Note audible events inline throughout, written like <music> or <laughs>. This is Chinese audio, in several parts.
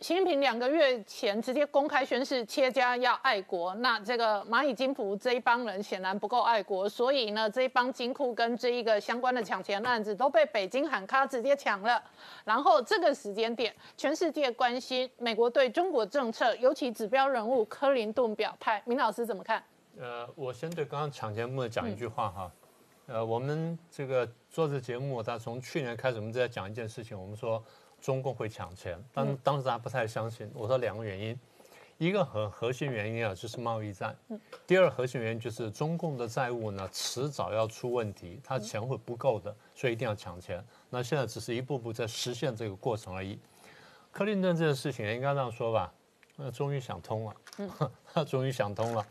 习近平两个月前直接公开宣誓，切家要爱国。那这个蚂蚁金服这一帮人显然不够爱国，所以呢，这一帮金库跟这一个相关的抢钱案子都被北京喊卡直接抢了。然后这个时间点，全世界关心美国对中国政策，尤其指标人物克林顿表态。明老师怎么看？呃，我先对刚刚抢节目的讲一句话哈。呃，我们这个做这节目，他从去年开始，我们在讲一件事情，我们说。中共会抢钱，当当时大家不太相信。我说两个原因，一个核核心原因啊，就是贸易战；第二核心原因就是中共的债务呢，迟早要出问题，他钱会不够的，所以一定要抢钱。那现在只是一步步在实现这个过程而已。克林顿这件事情应该这样说吧，那终于想通了，他 <laughs> 终于想通了。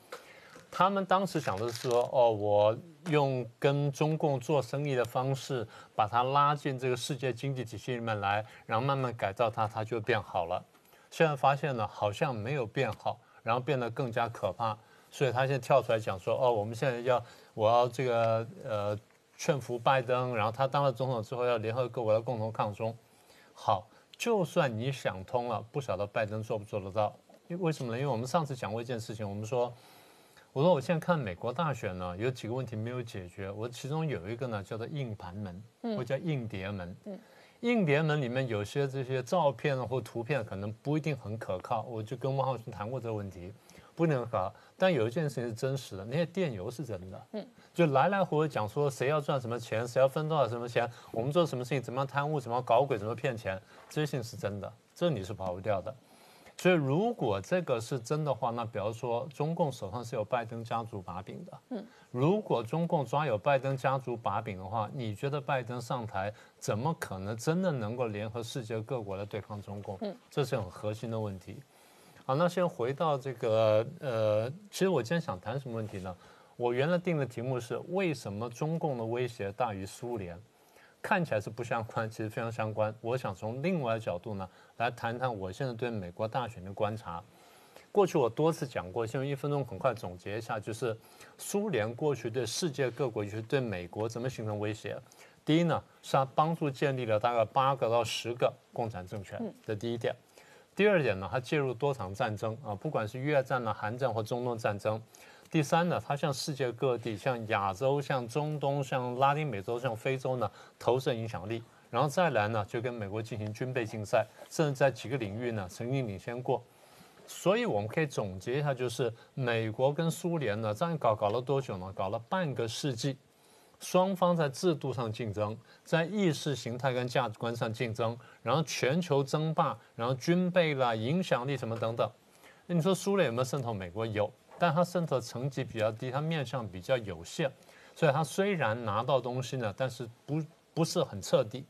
他们当时想的是说，哦，我用跟中共做生意的方式，把它拉进这个世界经济体系里面来，然后慢慢改造它，它就变好了。现在发现呢，好像没有变好，然后变得更加可怕。所以他现在跳出来讲说，哦，我们现在要，我要这个呃劝服拜登，然后他当了总统之后要联合各国来共同抗中。好，就算你想通了，不晓得拜登做不做得到？因为什么呢？因为我们上次讲过一件事情，我们说。我说我现在看美国大选呢，有几个问题没有解决。我其中有一个呢，叫做硬盘门，或叫硬碟门。硬碟门里面有些这些照片或图片可能不一定很可靠。我就跟汪浩群谈过这个问题，不一定可靠。但有一件事情是真实的，那些电邮是真的。嗯，就来来回回讲说谁要赚什么钱，谁要分多少什么钱，我们做什么事情，怎么样贪污，怎么样搞鬼，怎么骗钱，这些事情是真的，这你是跑不掉的。所以，如果这个是真的话，那比如说中共手上是有拜登家族把柄的。嗯，如果中共抓有拜登家族把柄的话，你觉得拜登上台怎么可能真的能够联合世界各国来对抗中共？嗯，这是很核心的问题。好，那先回到这个呃，其实我今天想谈什么问题呢？我原来定的题目是为什么中共的威胁大于苏联？看起来是不相关，其实非常相关。我想从另外的角度呢，来谈谈我现在对美国大选的观察。过去我多次讲过，先用一分钟很快总结一下，就是苏联过去对世界各国，就是对美国怎么形成威胁。第一呢，是他帮助建立了大概八个到十个共产政权，这第一点。第二点呢，他介入多场战争啊，不管是越战呢、韩战或中东战争。第三呢，它向世界各地，像亚洲、像中东、像拉丁美洲、像非洲呢，投射影响力。然后再来呢，就跟美国进行军备竞赛，甚至在几个领域呢，曾经领先过。所以我们可以总结一下，就是美国跟苏联呢，这样搞搞了多久呢？搞了半个世纪，双方在制度上竞争，在意识形态跟价值观上竞争，然后全球争霸，然后军备啦、影响力什么等等。那你说苏联有没有渗透美国？有。但它渗透层级比较低，它面向比较有限，所以它虽然拿到东西呢，但是不不是很彻底。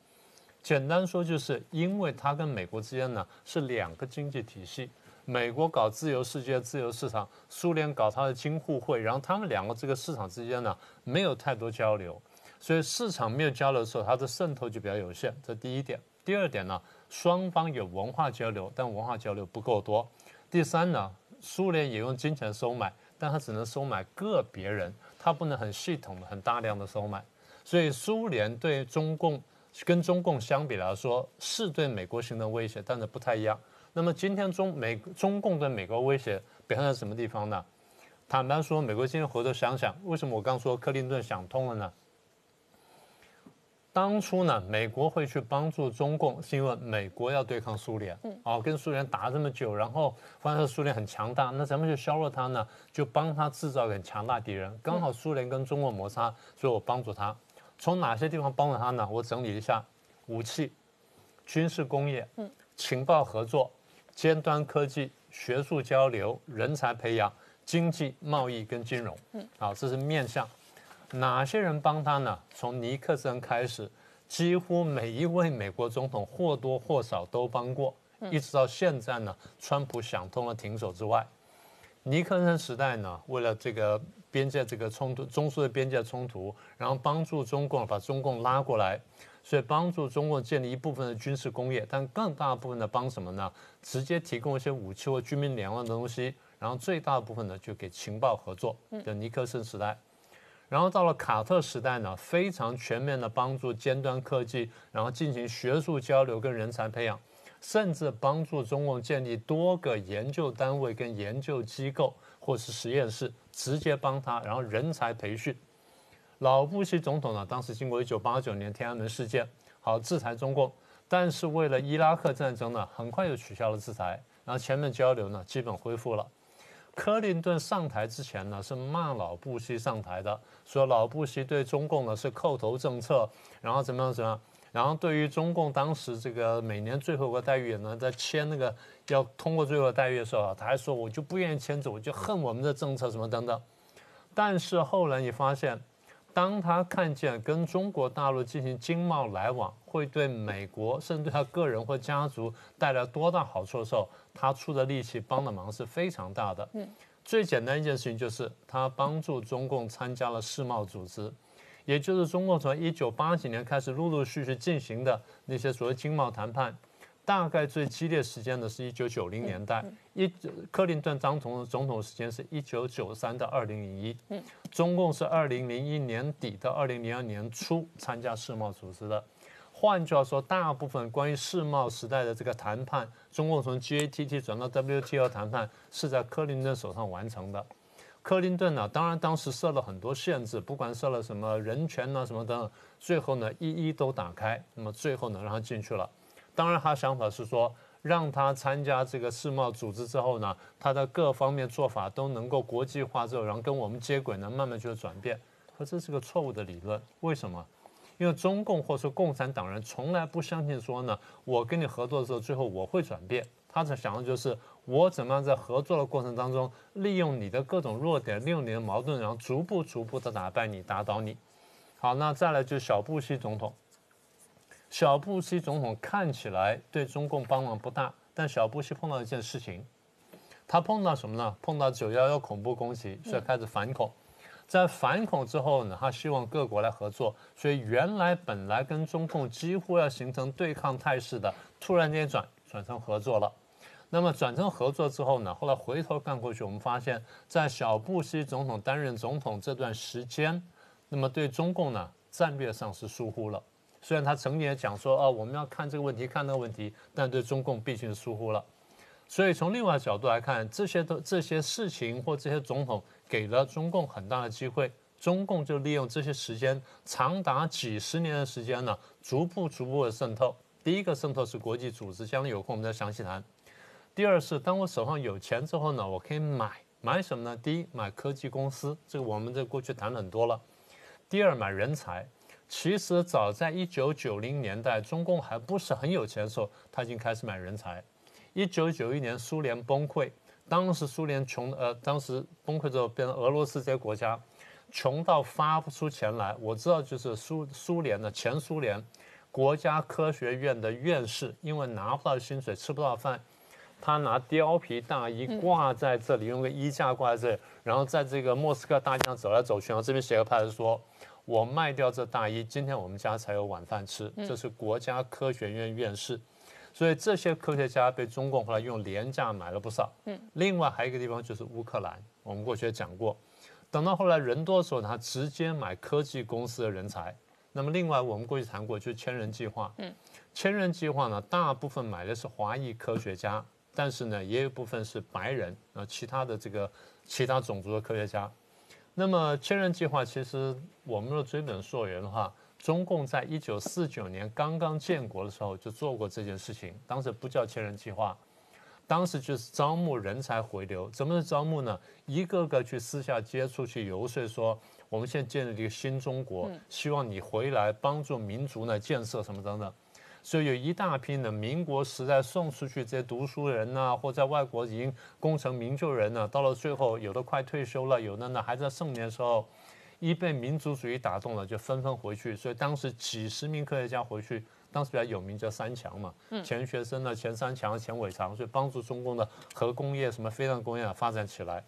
简单说，就是因为它跟美国之间呢是两个经济体系，美国搞自由世界、自由市场，苏联搞它的京沪会，然后他们两个这个市场之间呢没有太多交流，所以市场没有交流的时候，它的渗透就比较有限。这第一点。第二点呢，双方有文化交流，但文化交流不够多。第三呢。苏联也用金钱收买，但他只能收买个别人，他不能很系统的、很大量的收买。所以苏联对中共跟中共相比来说，是对美国形成威胁，但是不太一样。那么今天中美中共对美国威胁表现在什么地方呢？坦白说，美国今天回头想想，为什么我刚说克林顿想通了呢？当初呢，美国会去帮助中共，是因为美国要对抗苏联，嗯哦，跟苏联打这么久，然后发现苏联很强大，那咱们就削弱它呢，就帮他制造很强大敌人。刚好苏联跟中国摩擦，所以我帮助他。从哪些地方帮助他呢？我整理一下：武器、军事工业、情报合作、尖端科技、学术交流、人才培养、经济贸易跟金融。嗯，好，这是面向。哪些人帮他呢？从尼克森开始，几乎每一位美国总统或多或少都帮过，一直到现在呢，川普想通了停手之外，尼克森时代呢，为了这个边界这个冲突，中苏的边界冲突，然后帮助中共把中共拉过来，所以帮助中共建立一部分的军事工业，但更大部分的帮什么呢？直接提供一些武器或军民两用的东西，然后最大部分呢就给情报合作的尼克森时代。然后到了卡特时代呢，非常全面的帮助尖端科技，然后进行学术交流跟人才培养，甚至帮助中共建立多个研究单位跟研究机构或是实验室，直接帮他，然后人才培训。老布希总统呢，当时经过一九八九年天安门事件，好制裁中共，但是为了伊拉克战争呢，很快又取消了制裁，然后全面交流呢，基本恢复了。克林顿上台之前呢，是骂老布希上台的，说老布希对中共呢是叩头政策，然后怎么样怎么样，然后对于中共当时这个每年最后个待遇呢，在签那个要通过最后待遇的时候啊，他还说我就不愿意签字，我就恨我们的政策什么等等。但是后来你发现。当他看见跟中国大陆进行经贸来往会对美国甚至对他个人或家族带来多大好处的时候，他出的力气帮的忙是非常大的。嗯，最简单一件事情就是他帮助中共参加了世贸组织，也就是中共从一九八几年开始陆陆续续进行的那些所谓经贸谈判。大概最激烈时间呢是一九九零年代，一克林顿当总总统时间是一九九三到二零零一，中共是二零零一年底到二零零二年初参加世贸组织的。换句话说，大部分关于世贸时代的这个谈判，中共从 GATT 转到 WTO 谈判是在克林顿手上完成的。克林顿呢，当然当时设了很多限制，不管设了什么人权呐什么等等，最后呢一一都打开，那么最后呢让他进去了。当然，他想法是说，让他参加这个世贸组织之后呢，他的各方面做法都能够国际化之后，然后跟我们接轨呢，慢慢就转变。可这是个错误的理论，为什么？因为中共或者共产党人从来不相信说呢，我跟你合作的时候，最后我会转变。他在想的就是我怎么样在合作的过程当中，利用你的各种弱点，利用你的矛盾，然后逐步逐步的打败你，打倒你。好，那再来就是小布希总统。小布希总统看起来对中共帮忙不大，但小布希碰到一件事情，他碰到什么呢？碰到九幺幺恐怖攻击，所以开始反恐。在反恐之后呢，他希望各国来合作，所以原来本来跟中共几乎要形成对抗态势的，突然间转转成合作了。那么转成合作之后呢，后来回头看过去，我们发现，在小布希总统担任总统这段时间，那么对中共呢战略上是疏忽了。虽然他曾经也讲说，哦，我们要看这个问题，看那个问题，但对中共毕竟是疏忽了。所以从另外角度来看，这些都这些事情或这些总统给了中共很大的机会，中共就利用这些时间，长达几十年的时间呢，逐步逐步的渗透。第一个渗透是国际组织，将来有空我们再详细谈。第二是当我手上有钱之后呢，我可以买买什么呢？第一买科技公司，这个我们在过去谈了很多了。第二买人才。其实早在一九九零年代，中共还不是很有钱的时候，他已经开始买人才。一九九一年苏联崩溃，当时苏联穷，呃，当时崩溃之后变成俄罗斯这些国家，穷到发不出钱来。我知道，就是苏苏联的前苏联国家科学院的院士，因为拿不到薪水，吃不到饭，他拿貂皮大衣挂在这里，用个衣架挂在这里，然后在这个莫斯科大街上走来走去，然后这边写个牌子说。我卖掉这大衣，今天我们家才有晚饭吃。这是国家科学院院士，所以这些科学家被中共后来用廉价买了不少。嗯，另外还有一个地方就是乌克兰，我们过去也讲过。等到后来人多的时候，他直接买科技公司的人才。那么另外我们过去谈过，就是千人计划。嗯，千人计划呢，大部分买的是华裔科学家，但是呢，也有部分是白人啊，其他的这个其他种族的科学家。那么千人计划其实我们的追本溯源的话，中共在一九四九年刚刚建国的时候就做过这件事情，当时不叫千人计划，当时就是招募人才回流。怎么是招募呢？一个个去私下接触去游说，说我们现在建立一个新中国，希望你回来帮助民族呢建设什么等等。所以有一大批的民国时代送出去这些读书人呐，或在外国已经功成名就人呢，到了最后有的快退休了，有的呢还在盛年的时候，一被民族主义打动了，就纷纷回去。所以当时几十名科学家回去，当时比较有名叫三强嘛，钱学森呢、钱三强、钱伟长，所以帮助中共的核工业、什么飞弹工业发展起来。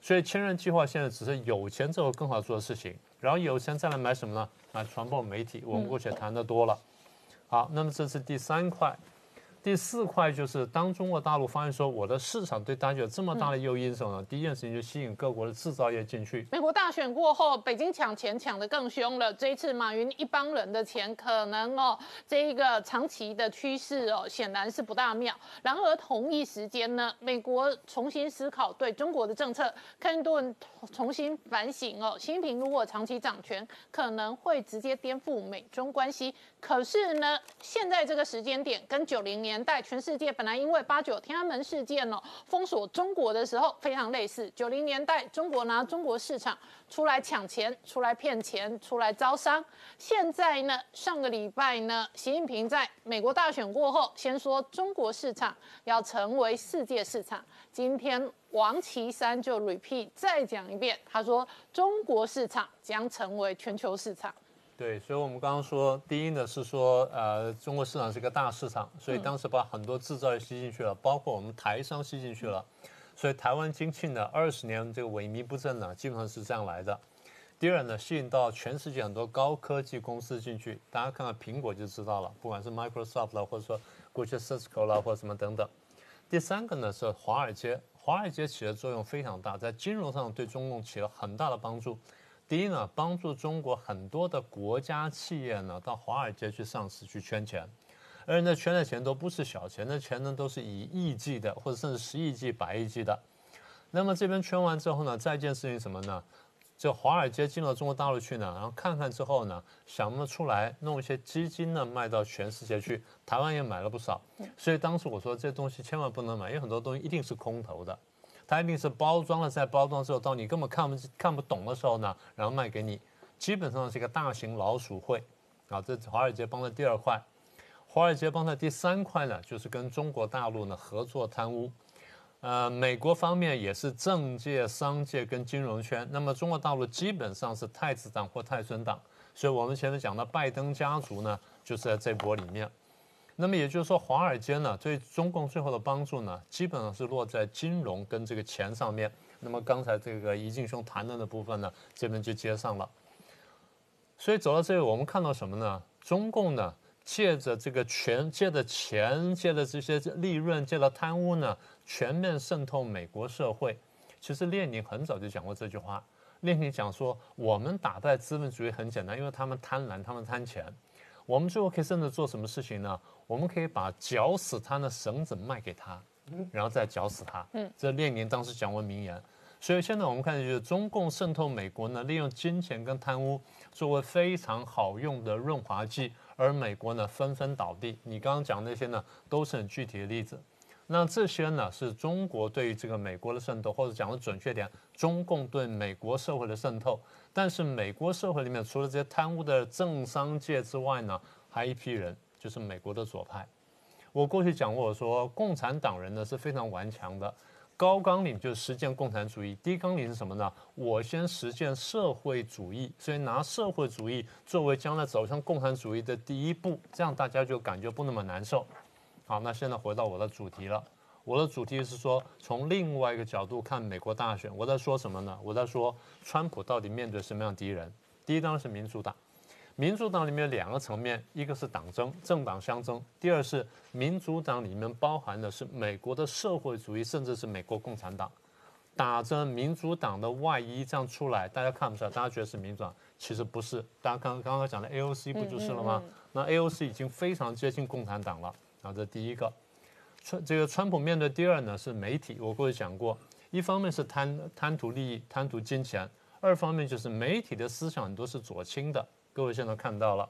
所以千人计划现在只是有钱之后更好做的事情，然后有钱再来买什么呢？买传播媒体，我们过去谈的多了。好，那么这是第三块，第四块就是当中国大陆发现说我的市场对大家有这么大的诱因的时候呢，第一件事情就吸引各国的制造业进去。美国大选过后，北京抢钱抢得更凶了。这一次马云一帮人的钱，可能哦，这一个长期的趋势哦，显然是不大妙。然而同一时间呢，美国重新思考对中国的政策，克林顿重新反省哦，习近平如果长期掌权，可能会直接颠覆美中关系。可是呢，现在这个时间点跟九零年年代全世界本来因为八九天安门事件哦封锁中国的时候非常类似。九零年代中国拿中国市场出来抢钱、出来骗钱、出来招商。现在呢，上个礼拜呢，习近平在美国大选过后，先说中国市场要成为世界市场。今天王岐山就 repeat 再讲一遍，他说中国市场将成为全球市场。对，所以我们刚刚说，第一呢是说，呃，中国市场是一个大市场，所以当时把很多制造业吸进去了，包括我们台商吸进去了，所以台湾经济呢二十年这个萎靡不振呢，基本上是这样来的。第二呢，吸引到全世界很多高科技公司进去，大家看看苹果就知道了，不管是 Microsoft 啦，或者说过去 Cisco 啦，或者什么等等。第三个呢是华尔街，华尔街起的作用非常大，在金融上对中共起了很大的帮助。第一呢，帮助中国很多的国家企业呢到华尔街去上市去圈钱，而那圈的钱都不是小钱，那钱呢都是以亿计的，或者甚至十亿计、百亿计的。那么这边圈完之后呢，再一件事情什么呢？就华尔街进到中国大陆去呢，然后看看之后呢，想不出来弄一些基金呢卖到全世界去，台湾也买了不少。所以当时我说这东西千万不能买，因为很多东西一定是空头的。它一定是包装了，在包装之后，到你根本看不看不懂的时候呢，然后卖给你，基本上是一个大型老鼠会，啊，这是华尔街帮的第二块，华尔街帮的第三块呢，就是跟中国大陆呢合作贪污，呃，美国方面也是政界、商界跟金融圈，那么中国大陆基本上是太子党或太孙党，所以我们前面讲的拜登家族呢，就是在这波里面。那么也就是说，华尔街呢对中共最后的帮助呢，基本上是落在金融跟这个钱上面。那么刚才这个怡敬兄谈论的部分呢，这边就接上了。所以走到这里，我们看到什么呢？中共呢借着这个权，借着钱，借着这些利润，借着贪污呢，全面渗透美国社会。其实列宁很早就讲过这句话。列宁讲说，我们打败资本主义很简单，因为他们贪婪，他们贪钱。我们最后可以甚至做什么事情呢？我们可以把绞死他的绳子卖给他，然后再绞死他。嗯，这列宁当时讲过名言。所以现在我们看就是中共渗透美国呢，利用金钱跟贪污作为非常好用的润滑剂，而美国呢纷纷倒地。你刚刚讲那些呢，都是很具体的例子。那这些呢，是中国对于这个美国的渗透，或者讲的准确点，中共对美国社会的渗透。但是美国社会里面，除了这些贪污的政商界之外呢，还一批人，就是美国的左派。我过去讲过，我说共产党人呢是非常顽强的，高纲领就是实践共产主义，低纲领是什么呢？我先实践社会主义，所以拿社会主义作为将来走向共产主义的第一步，这样大家就感觉不那么难受。好，那现在回到我的主题了。我的主题是说，从另外一个角度看美国大选，我在说什么呢？我在说，川普到底面对什么样的敌人？第一当然是民主党，民主党里面两个层面，一个是党争，政党相争；第二是民主党里面包含的是美国的社会主义，甚至是美国共产党，打着民主党的外衣这样出来，大家看不出来，大家觉得是民主党，其实不是。大家刚刚刚讲的 AOC 不就是了吗？那 AOC 已经非常接近共产党了。啊，这第一个。川这个川普面对第二呢是媒体，我过去讲过，一方面是贪贪图利益、贪图金钱，二方面就是媒体的思想很多是左倾的，各位现在看到了。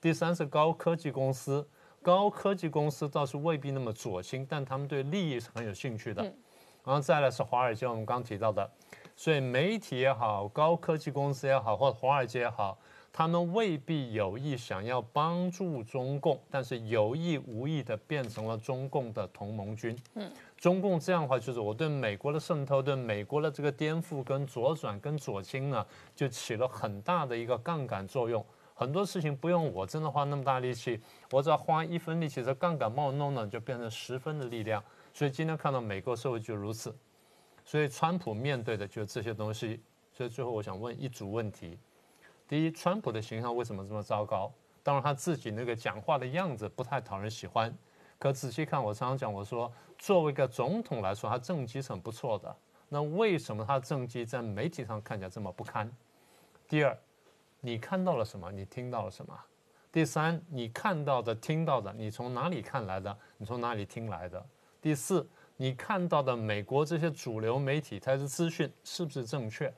第三是高科技公司，高科技公司倒是未必那么左倾，但他们对利益是很有兴趣的。然后再来是华尔街，我们刚提到的，所以媒体也好，高科技公司也好，或者华尔街也好。他们未必有意想要帮助中共，但是有意无意的变成了中共的同盟军。嗯，中共这样的话，就是我对美国的渗透、对美国的这个颠覆、跟左转、跟左倾呢，就起了很大的一个杠杆作用。很多事情不用我真的花那么大力气，我只要花一分力气，这杠杆帮我弄呢，就变成十分的力量。所以今天看到美国社会就如此。所以川普面对的就是这些东西。所以最后我想问一组问题。第一，川普的形象为什么这么糟糕？当然他自己那个讲话的样子不太讨人喜欢。可仔细看，我常常讲，我说作为一个总统来说，他政绩是很不错的。那为什么他政绩在媒体上看起来这么不堪？第二，你看到了什么？你听到了什么？第三，你看到的、听到的，你从哪里看来的？你从哪里听来的？第四，你看到的美国这些主流媒体它的资讯是不是正确？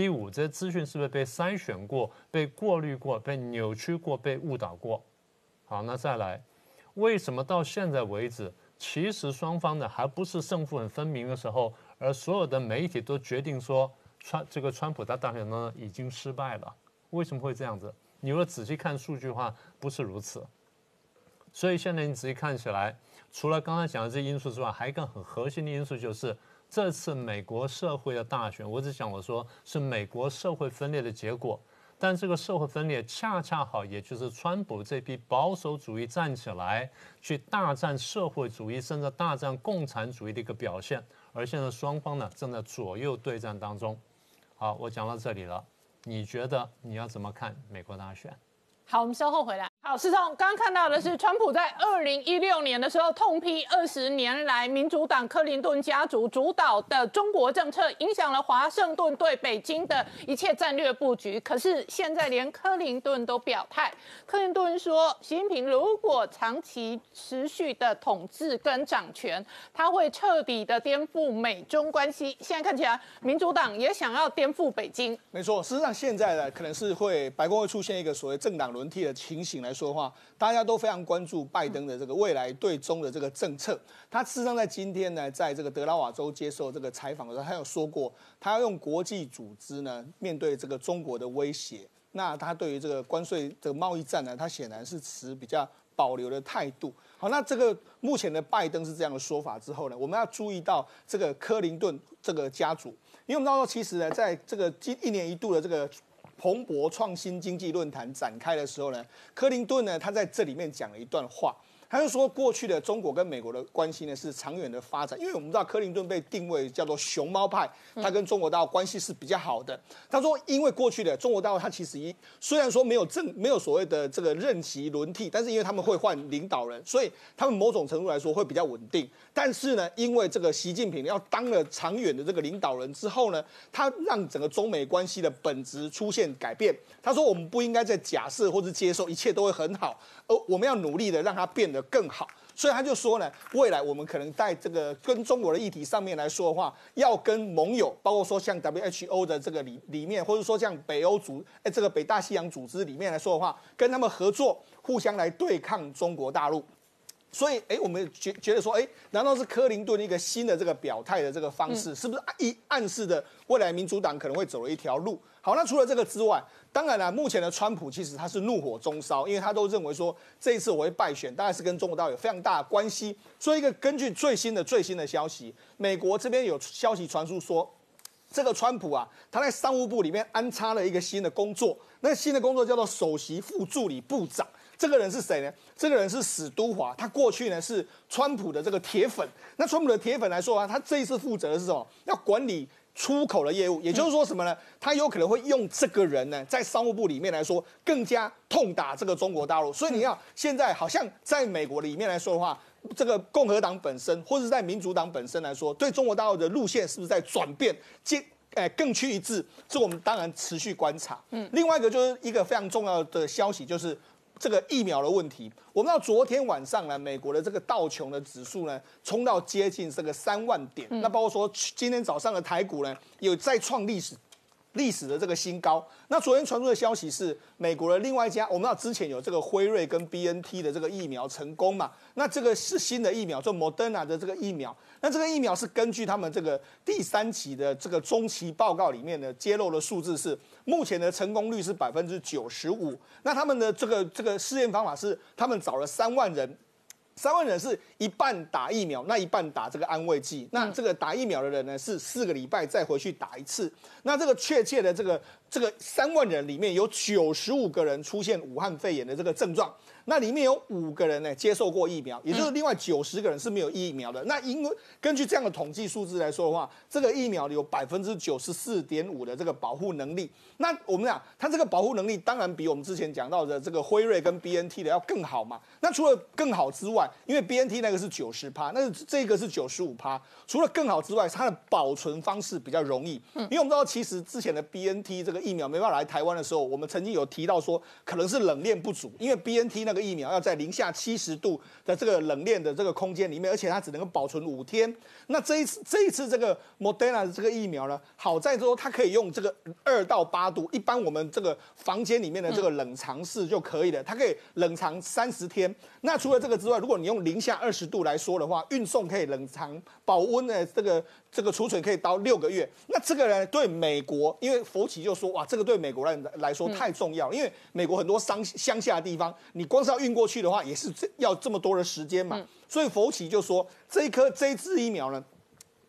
第五，这些资讯是不是被筛选过、被过滤过、被扭曲过、被误导过？好，那再来，为什么到现在为止，其实双方呢还不是胜负很分明的时候，而所有的媒体都决定说川这个川普他大选呢已经失败了？为什么会这样子？你如果仔细看数据的话，不是如此。所以现在你仔细看起来，除了刚才讲的这些因素之外，还有一个很核心的因素就是。这次美国社会的大选，我只想我说是美国社会分裂的结果，但这个社会分裂恰恰好，也就是川普这批保守主义站起来去大战社会主义，甚至大战共产主义的一个表现。而现在双方呢正在左右对战当中。好，我讲到这里了，你觉得你要怎么看美国大选？好，我们稍后回来。好，师聪，刚刚看到的是川普在二零一六年的时候痛批二十年来民主党克林顿家族主导的中国政策影响了华盛顿对北京的一切战略布局。可是现在连克林顿都表态，克林顿说，习近平如果长期持续的统治跟掌权，他会彻底的颠覆美中关系。现在看起来，民主党也想要颠覆北京。没错，事实上现在呢，可能是会白宫会出现一个所谓政党轮替的情形来。来说的话，大家都非常关注拜登的这个未来对中的这个政策。他事实上在今天呢，在这个德拉瓦州接受这个采访的时候，他有说过，他要用国际组织呢面对这个中国的威胁。那他对于这个关税的贸易战呢，他显然是持比较保留的态度。好，那这个目前的拜登是这样的说法之后呢，我们要注意到这个克林顿这个家族，因为我们知道其实呢，在这个今一年一度的这个。蓬勃创新经济论坛展开的时候呢，克林顿呢，他在这里面讲了一段话。他就说，过去的中国跟美国的关系呢是长远的发展，因为我们知道克林顿被定位叫做熊猫派，他跟中国大陆关系是比较好的。他说，因为过去的中国大陆，他其实一虽然说没有政没有所谓的这个任期轮替，但是因为他们会换领导人，所以他们某种程度来说会比较稳定。但是呢，因为这个习近平要当了长远的这个领导人之后呢，他让整个中美关系的本质出现改变。他说，我们不应该再假设或者接受一切都会很好。而我们要努力的让它变得更好，所以他就说呢，未来我们可能在这个跟中国的议题上面来说的话，要跟盟友，包括说像 WHO 的这个里里面，或者说像北欧组，哎，这个北大西洋组织里面来说的话，跟他们合作，互相来对抗中国大陆。所以，哎，我们觉觉得说，哎，难道是克林顿一个新的这个表态的这个方式，是不是一暗示的未来民主党可能会走了一条路？好，那除了这个之外，当然了，目前的川普其实他是怒火中烧，因为他都认为说这一次我会败选，当然是跟中国大陆有非常大的关系。所以，一个根据最新的最新的消息，美国这边有消息传出说，这个川普啊，他在商务部里面安插了一个新的工作，那新的工作叫做首席副助理部长。这个人是谁呢？这个人是史都华，他过去呢是川普的这个铁粉。那川普的铁粉来说啊，他这一次负责的是什么？要管理出口的业务，也就是说什么呢？他有可能会用这个人呢，在商务部里面来说，更加痛打这个中国大陆。所以你要现在好像在美国里面来说的话，这个共和党本身，或者是在民主党本身来说，对中国大陆的路线是不是在转变？接诶更趋一致？这我们当然持续观察。嗯，另外一个就是一个非常重要的消息，就是。这个疫苗的问题，我们到昨天晚上呢，美国的这个道琼的指数呢，冲到接近这个三万点。那包括说今天早上的台股呢，有再创历史历史的这个新高。那昨天传出的消息是，美国的另外一家，我们知道之前有这个辉瑞跟 B N T 的这个疫苗成功嘛？那这个是新的疫苗，就 Moderna 的这个疫苗。那这个疫苗是根据他们这个第三期的这个中期报告里面的揭露的数字是。目前的成功率是百分之九十五。那他们的这个这个试验方法是，他们找了三万人，三万人是一半打疫苗，那一半打这个安慰剂。那这个打疫苗的人呢，是四个礼拜再回去打一次。那这个确切的这个这个三万人里面有九十五个人出现武汉肺炎的这个症状。那里面有五个人呢接受过疫苗，也就是另外九十个人是没有疫苗的。那因为根据这样的统计数字来说的话，这个疫苗有百分之九十四点五的这个保护能力。那我们讲它这个保护能力当然比我们之前讲到的这个辉瑞跟 B N T 的要更好嘛。那除了更好之外，因为 B N T 那个是九十趴，那这个是九十五趴，除了更好之外，它的保存方式比较容易。嗯，因为我们知道，其实之前的 B N T 这个疫苗没办法来台湾的时候，我们曾经有提到说，可能是冷链不足，因为 B N T 那那个疫苗要在零下七十度的这个冷链的这个空间里面，而且它只能够保存五天。那这一次这一次这个 Moderna 的这个疫苗呢，好在说它可以用这个二到八度，一般我们这个房间里面的这个冷藏室就可以了，它可以冷藏三十天。那除了这个之外，如果你用零下二十度来说的话，运送可以冷藏保温的这个这个储存可以到六个月。那这个呢，对美国，因为佛奇就说哇，这个对美国人来说太重要，因为美国很多乡乡下的地方，你光是要运过去的话，也是要这么多的时间嘛。所以佛奇就说，这一颗这一支疫苗呢。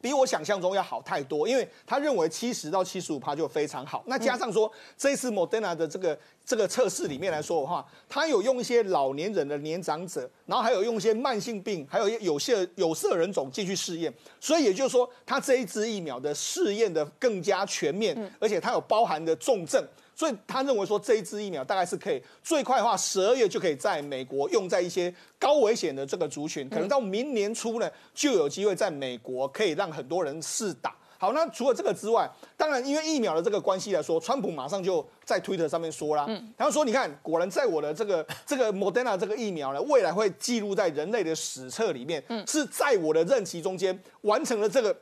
比我想象中要好太多，因为他认为七十到七十五趴就非常好。那加上说这次 Moderna 的这个这个测试里面来说的话，他有用一些老年人的年长者，然后还有用一些慢性病，还有有些有色人种进去试验。所以也就是说，他这一支疫苗的试验的更加全面，而且它有包含的重症。所以他认为说这一支疫苗大概是可以最快的话十二月就可以在美国用在一些高危险的这个族群，可能到明年初呢就有机会在美国可以让很多人试打。好，那除了这个之外，当然因为疫苗的这个关系来说，川普马上就在推特上面说了，他说你看，果然在我的这个 <laughs> 这个 Moderna 这个疫苗呢，未来会记录在人类的史册里面，是在我的任期中间完成了这个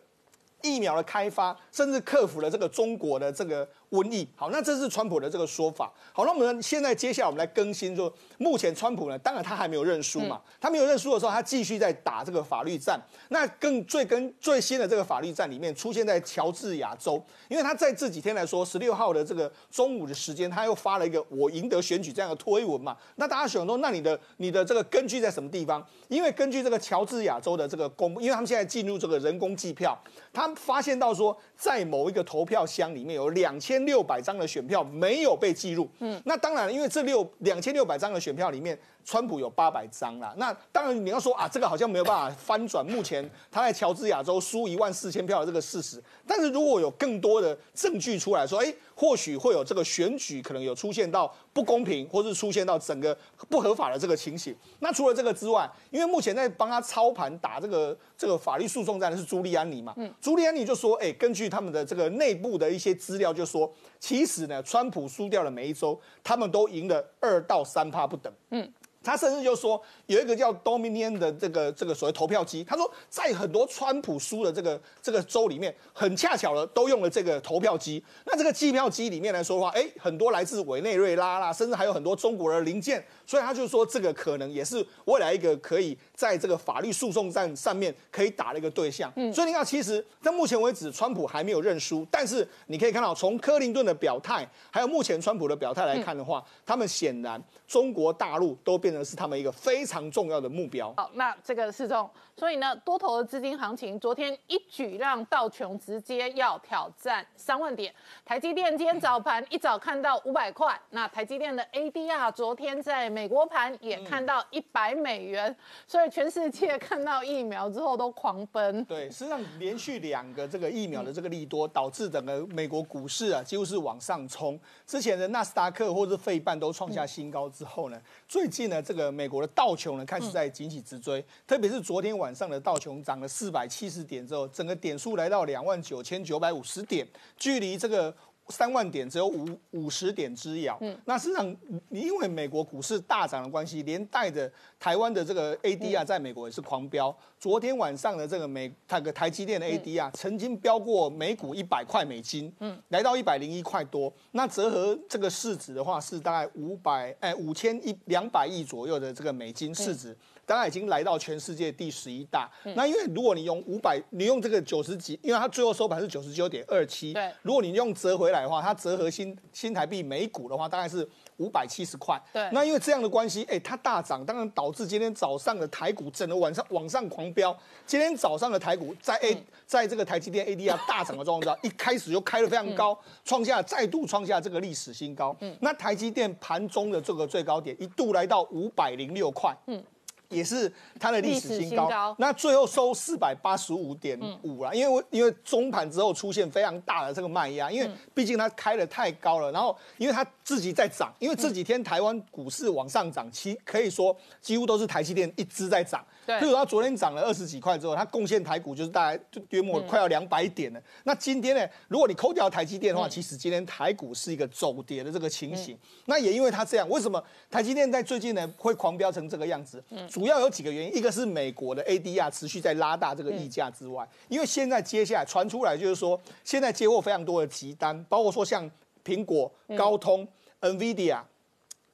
疫苗的开发，甚至克服了这个中国的这个。瘟疫，好，那这是川普的这个说法。好，那我们现在接下来我们来更新，说目前川普呢，当然他还没有认输嘛，他没有认输的时候，他继续在打这个法律战。那更最跟最新的这个法律战里面，出现在乔治亚州，因为他在这几天来说，十六号的这个中午的时间，他又发了一个我赢得选举这样的推文嘛。那大家想说，那你的你的这个根据在什么地方？因为根据这个乔治亚州的这个公，因为他们现在进入这个人工计票，他发现到说，在某一个投票箱里面有两千。六百张的选票没有被记录，嗯，那当然，因为这六两千六百张的选票里面。川普有八百张啦，那当然你要说啊，这个好像没有办法翻转目前他在乔治亚州输一万四千票的这个事实。但是如果有更多的证据出来说，哎，或许会有这个选举可能有出现到不公平，或是出现到整个不合法的这个情形。那除了这个之外，因为目前在帮他操盘打这个这个法律诉讼战的是朱利安尼嘛，嗯，朱利安尼就说，哎，根据他们的这个内部的一些资料，就说其实呢，川普输掉了每一州，他们都赢了二到三趴不等，嗯。他甚至就说有一个叫 Dominion 的这个这个所谓投票机，他说在很多川普输的这个这个州里面，很恰巧的都用了这个投票机。那这个计票机里面来说的话，哎，很多来自委内瑞拉啦，甚至还有很多中国的零件。所以他就说这个可能也是未来一个可以在这个法律诉讼战上面可以打的一个对象。所以你看，其实到目前为止，川普还没有认输。但是你可以看到，从克林顿的表态，还有目前川普的表态来看的话，他们显然中国大陆都变成是他们一个非常重要的目标。好，那这个是种，所以呢，多头的资金行情昨天一举让道琼直接要挑战三万点。台积电今天早盘一早看到五百块，那台积电的 ADR 昨天在。美国盘也看到一百美元，所以全世界看到疫苗之后都狂奔。<laughs> 对，实际上连续两个这个疫苗的这个利多，导致整个美国股市啊几乎是往上冲。之前的纳斯达克或者费半都创下新高之后呢，最近呢这个美国的道琼呢开始在紧起直追，特别是昨天晚上的道琼涨了四百七十点之后，整个点数来到两万九千九百五十点，距离这个。三万点只有五五十点之遥，嗯，那实际上因为美国股市大涨的关系，连带着台湾的这个 ADR，在美国也是狂飙。昨天晚上的这个美那个台积电的 AD 啊，曾经飙过每股一百块美金，嗯，来到一百零一块多。那折合这个市值的话，是大概五百哎五千一两百亿左右的这个美金市值。当然已经来到全世界第十一大。那因为如果你用五百，你用这个九十几，因为它最后收盘是九十九点二七。对。如果你用折回来的话，它折合新新台币每股的话，大概是五百七十块。对。那因为这样的关系，哎，它大涨，当然导致今天早上的台股整个晚上往上狂飙。今天早上的台股在 A 在这个台积电 ADR 大涨的状况下，<laughs> 一开始就开得非常高，创下再度创下这个历史新高。嗯。那台积电盘中的这个最高点一度来到五百零六块。嗯。也是它的历史新高。那最后收四百八十五点五啦，因为我因为中盘之后出现非常大的这个卖压，因为毕竟它开的太高了，然后因为它自己在涨，因为这几天台湾股市往上涨，其可以说几乎都是台积电一支在涨。对譬如它昨天涨了二十几块之后，它贡献台股就是大概就约莫快要两百点了。那今天呢，如果你扣掉台积电的话，其实今天台股是一个走跌的这个情形。那也因为它这样，为什么台积电在最近呢会狂飙成这个样子？主要有几个原因，一个是美国的 ADR 持续在拉大这个溢价之外，因为现在接下来传出来就是说，现在接获非常多的急单，包括说像苹果、高通、NVIDIA。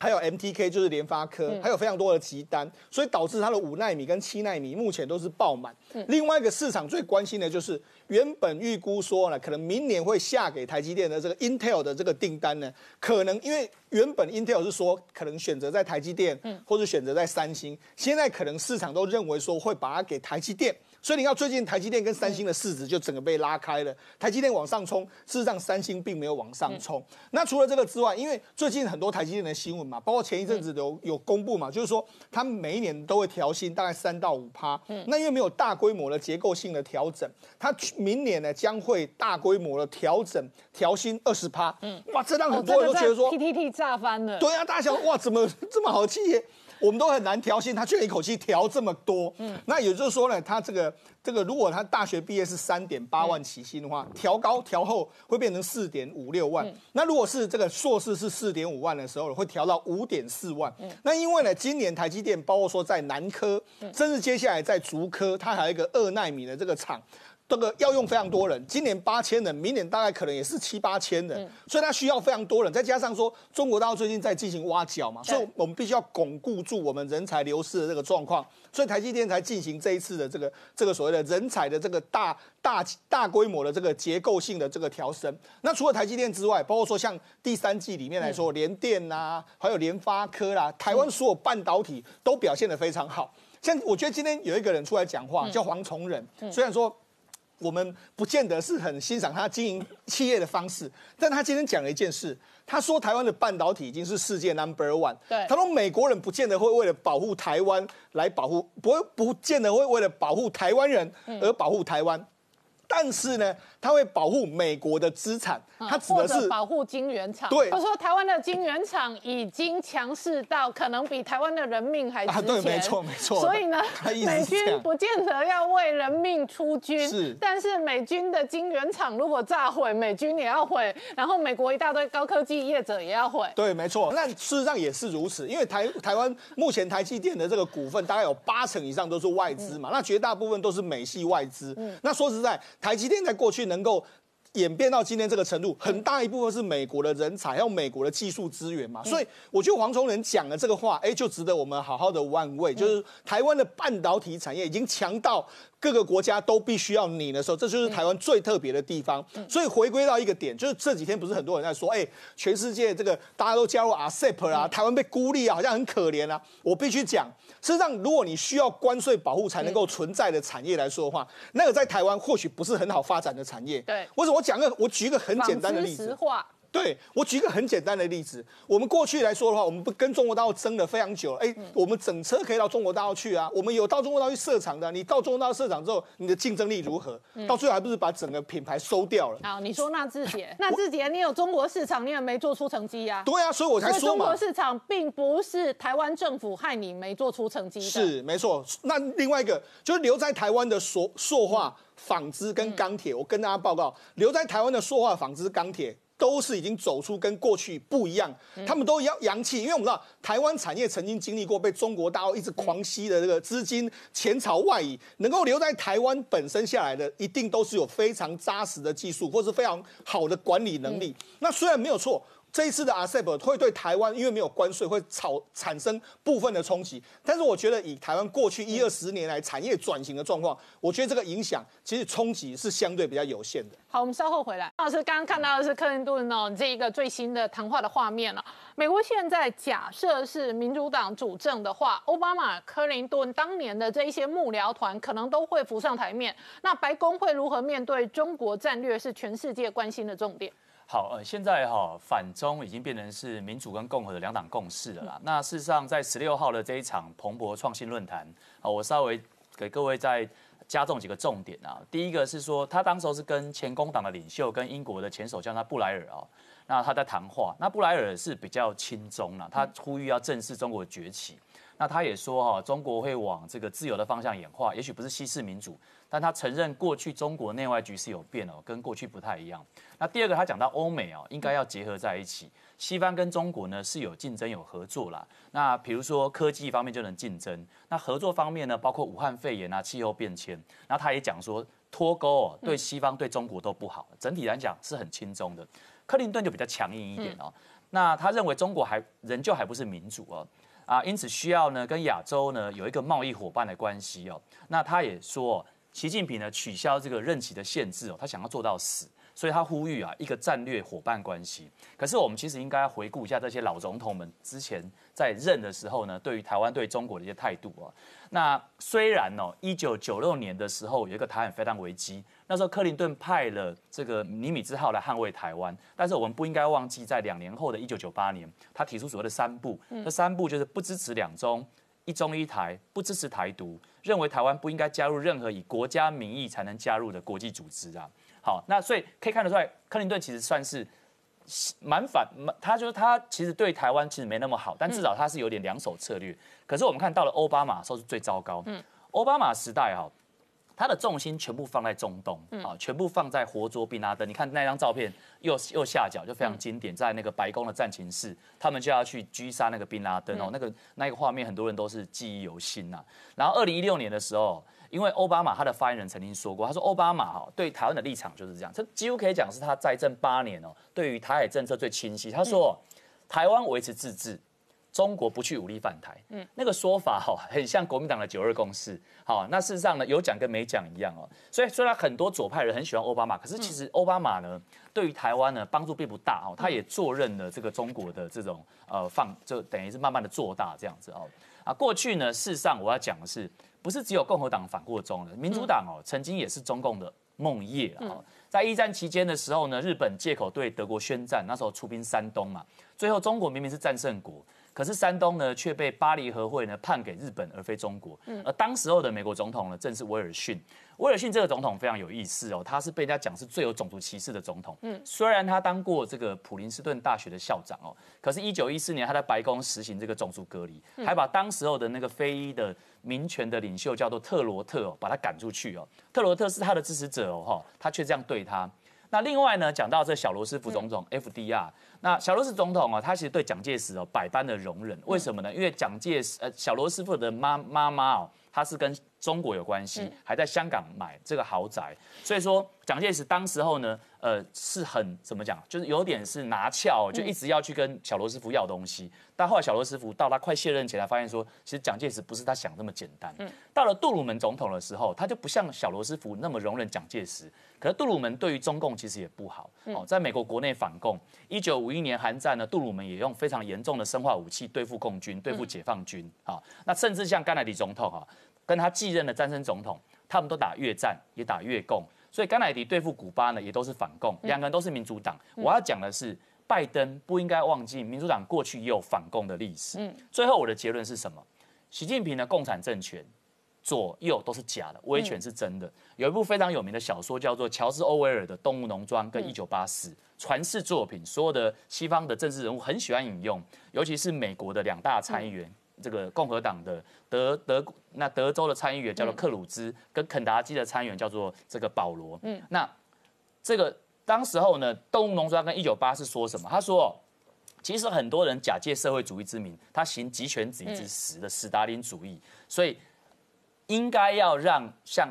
还有 MTK 就是联发科，还有非常多的集单，所以导致它的五纳米跟七纳米目前都是爆满。另外一个市场最关心的就是原本预估说呢，可能明年会下给台积电的这个 Intel 的这个订单呢，可能因为原本 Intel 是说可能选择在台积电，嗯或者选择在三星，现在可能市场都认为说会把它给台积电。所以你看，最近台积电跟三星的市值就整个被拉开了。台积电往上冲，事实上三星并没有往上冲。那除了这个之外，因为最近很多台积电的新闻嘛，包括前一阵子有有公布嘛，就是说他们每一年都会调薪大概三到五趴。那因为没有大规模的结构性的调整，它明年呢将会大规模的调整调薪二十趴。嗯哇，这让很多人都觉得说，，T T T 炸翻了。对啊，大家想哇，怎么这么好的企业，我们都很难调薪，他居然一口气调这么多。嗯，那也就是说呢，他这个这个，如果他大学毕业是三点八万起薪的话，调高调后会变成四点五六万。那如果是这个硕士是四点五万的时候，会调到五点四万。那因为呢，今年台积电包括说在南科，甚至接下来在竹科，它还有一个二纳米的这个厂。这个要用非常多人，今年八千人，明年大概可能也是七八千人，所以它需要非常多人，再加上说中国大陆最近在进行挖角嘛，所以我们必须要巩固住我们人才流失的这个状况，所以台积电才进行这一次的这个这个所谓的人才的这个大大大规模的这个结构性的这个调升。那除了台积电之外，包括说像第三季里面来说，联电呐，还有联发科啦，台湾所有半导体都表现得非常好。像我觉得今天有一个人出来讲话，叫黄崇仁，虽然说。我们不见得是很欣赏他经营企业的方式，<laughs> 但他今天讲了一件事，他说台湾的半导体已经是世界 number one。对他说美国人不见得会为了保护台湾来保护，不会不见得会为了保护台湾人而保护台湾，但是呢，他会保护美国的资产，他指的是保护晶圆厂。对他说台湾的晶圆厂已经强势到可能比台湾的人命还值啊，钱。对，没错没错。所以呢美军不见得要为人命出军，是但是美军的晶圆厂如果炸毁，美军也要毁，然后美国一大堆高科技业者也要毁。对，没错。那事实上也是如此，因为台台湾目前台积电的这个股份大概有八成以上都是外资嘛，那绝大部分都是美系外资。嗯那说实在，台积电在过去能够。演变到今天这个程度，很大一部分是美国的人才，还有美国的技术资源嘛。所以我觉得黄崇仁讲的这个话，哎，就值得我们好好的玩味。就是台湾的半导体产业已经强到各个国家都必须要你的时候，这就是台湾最特别的地方。所以回归到一个点，就是这几天不是很多人在说，哎，全世界这个大家都加入 RCEP 啊，台湾被孤立啊，好像很可怜啊。我必须讲，事实上，如果你需要关税保护才能够存在的产业来说的话，那个在台湾或许不是很好发展的产业。对为什么我讲个，我举一个很简单的例子石。化，对我举一个很简单的例子，我们过去来说的话，我们不跟中国大陆争了非常久了，哎，我们整车可以到中国大陆去啊，我们有到中国大陆去设厂的，你到中国大陆设厂之后，你的竞争力如何？到最后还不是把整个品牌收掉了？好，你说纳智捷，纳智捷，你有中国市场，你也没做出成绩呀、对啊，所以我才说嘛中国，市场并不是台湾政府害你没做出成绩的。是没错。那另外一个就是留在台湾的塑塑化、纺织跟钢铁，我跟大家报告，留在台湾的塑化、纺织、钢铁。都是已经走出跟过去不一样，他们都要洋气，因为我们知道台湾产业曾经经历过被中国大陆一直狂吸的这个资金前朝外移，能够留在台湾本身下来的，一定都是有非常扎实的技术或是非常好的管理能力。那虽然没有错，这一次的 RCEP 会对台湾因为没有关税会炒产生部分的冲击，但是我觉得以台湾过去一二十年来产业转型的状况，我觉得这个影响其实冲击是相对比较有限的。好，我们稍后回来。老师刚刚看到的是克林顿哦，这一个最新的谈话的画面了。美国现在假设是民主党主政的话，奥巴马、克林顿当年的这一些幕僚团可能都会浮上台面。那白宫会如何面对中国战略，是全世界关心的重点。好，呃，现在哈反中已经变成是民主跟共和的两党共识了啦。那事实上，在十六号的这一场蓬勃创新论坛，啊，我稍微给各位再加重几个重点啊。第一个是说，他当时候是跟前工党的领袖跟英国的前首相他布莱尔啊，那他在谈话。那布莱尔是比较亲中了，他呼吁要正视中国崛起。那他也说哈，中国会往这个自由的方向演化，也许不是西式民主，但他承认过去中国内外局势有变哦，跟过去不太一样。那第二个，他讲到欧美哦，应该要结合在一起，西方跟中国呢是有竞争有合作啦。那比如说科技方面就能竞争，那合作方面呢，包括武汉肺炎啊、气候变迁。那他也讲说脱钩哦，对西方对中国都不好，整体来讲是很轻松的。克林顿就比较强硬一点哦，那他认为中国还仍旧还不是民主哦。啊，因此需要呢跟亚洲呢有一个贸易伙伴的关系哦。那他也说，习近平呢取消这个任期的限制哦，他想要做到死，所以他呼吁啊一个战略伙伴关系。可是我们其实应该回顾一下这些老总统们之前在任的时候呢，对于台湾对中国的一些态度啊。那虽然哦，一九九六年的时候有一个台海飞弹危机。那时候克林顿派了这个尼米兹号来捍卫台湾，但是我们不应该忘记，在两年后的一九九八年，他提出所谓的三步，这三步就是不支持两中、一中一台，不支持台独，认为台湾不应该加入任何以国家名义才能加入的国际组织啊。好，那所以可以看得出来，克林顿其实算是蛮反，他就是他其实对台湾其实没那么好，但至少他是有点两手策略。可是我们看到了奥巴马时候是最糟糕，奥巴马时代哈。他的重心全部放在中东，啊，全部放在活捉宾拉登。你看那张照片，右右下角就非常经典，在那个白宫的战情室，他们就要去狙杀那个宾拉登哦，那个那个画面很多人都是记忆犹新呐。然后二零一六年的时候，因为奥巴马他的发言人曾经说过，他说奥巴马哈对台湾的立场就是这样，这几乎可以讲是他在政八年哦，对于台海政策最清晰。他说台湾维持自治。中国不去武力反台，嗯，那个说法哈，很像国民党的九二共识，好，那事实上呢，有讲跟没讲一样哦。所以虽然很多左派人很喜欢奥巴马，可是其实奥巴马呢，对于台湾呢帮助并不大哦。他也坐任了这个中国的这种呃放，就等于是慢慢的做大这样子哦。啊，过去呢，事实上我要讲的是，不是只有共和党反过中了，民主党哦，曾经也是中共的梦魇啊。在一战期间的时候呢，日本借口对德国宣战，那时候出兵山东嘛，最后中国明明是战胜国。可是山东呢，却被巴黎和会呢判给日本，而非中国。而当时候的美国总统呢，正是威尔逊。威尔逊这个总统非常有意思哦，他是被人家讲是最有种族歧视的总统。嗯，虽然他当过这个普林斯顿大学的校长哦，可是，一九一四年他在白宫实行这个种族隔离，还把当时候的那个非裔的民权的领袖叫做特罗特哦，把他赶出去哦。特罗特是他的支持者哦，哈，他却这样对他。那另外呢，讲到这小罗斯福总统 FDR，那小罗斯总统啊，他其实对蒋介石哦百般的容忍，为什么呢？因为蒋介石呃小罗斯福的妈妈妈哦，他是跟中国有关系，还在香港买这个豪宅，所以说蒋介石当时候呢，呃是很怎么讲，就是有点是拿翘，就一直要去跟小罗斯福要东西。但后来小罗斯福到他快卸任前，才发现说，其实蒋介石不是他想那么简单。到了杜鲁门总统的时候，他就不像小罗斯福那么容忍蒋介石。可是杜鲁门对于中共其实也不好哦，在美国国内反共。一九五一年韩战呢，杜鲁门也用非常严重的生化武器对付共军、对付解放军啊。那甚至像甘乃迪总统啊，跟他继任的战争总统，他们都打越战，也打越共。所以甘乃迪对付古巴呢，也都是反共。两个人都是民主党。我要讲的是。拜登不应该忘记民主党过去也有反共的历史。嗯，最后我的结论是什么？习近平的共产政权左右都是假的，威权是真的。有一部非常有名的小说叫做乔治·欧威尔的《动物农庄》跟《一九八四》，传世作品，所有的西方的政治人物很喜欢引用，尤其是美国的两大参议员，这个共和党的德德那德州的参议员叫做克鲁兹，跟肯达基的参议员叫做这个保罗。嗯，那这个。当时候呢，《动物农庄》跟《一九八是》说什么？他说，其实很多人假借社会主义之名，他行集权主义之实的斯大林主义，所以应该要让像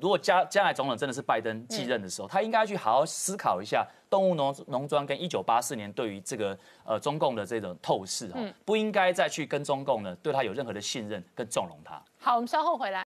如果将将来总统真的是拜登继任的时候，他应该去好好思考一下《动物农农庄》跟《一九八四年》对于这个呃中共的这种透视哈，不应该再去跟中共呢对他有任何的信任跟纵容他。好，我们稍后回来。